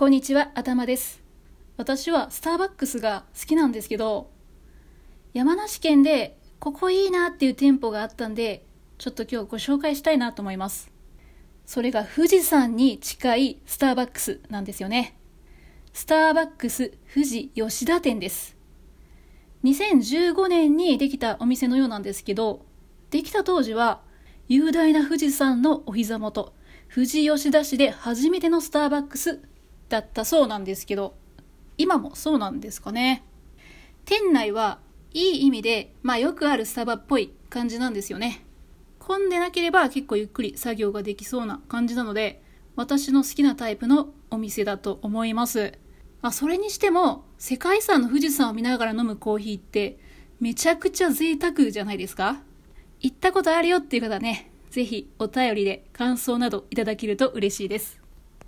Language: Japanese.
こんにちは、頭です。私はスターバックスが好きなんですけど、山梨県でここいいなっていう店舗があったんで、ちょっと今日ご紹介したいなと思います。それが富士山に近いスターバックスなんですよね。スターバックス富士吉田店です。2015年にできたお店のようなんですけど、できた当時は雄大な富士山のお膝元、富士吉田市で初めてのスターバックスだったそうなんですけど、今もそうなんですかね。店内はいい意味で、まあよくあるスタバっぽい感じなんですよね。混んでなければ結構ゆっくり作業ができそうな感じなので、私の好きなタイプのお店だと思います。まあ、それにしても、世界遺産の富士山を見ながら飲むコーヒーって、めちゃくちゃ贅沢じゃないですか行ったことあるよっていう方ね、ぜひお便りで感想などいただけると嬉しいです。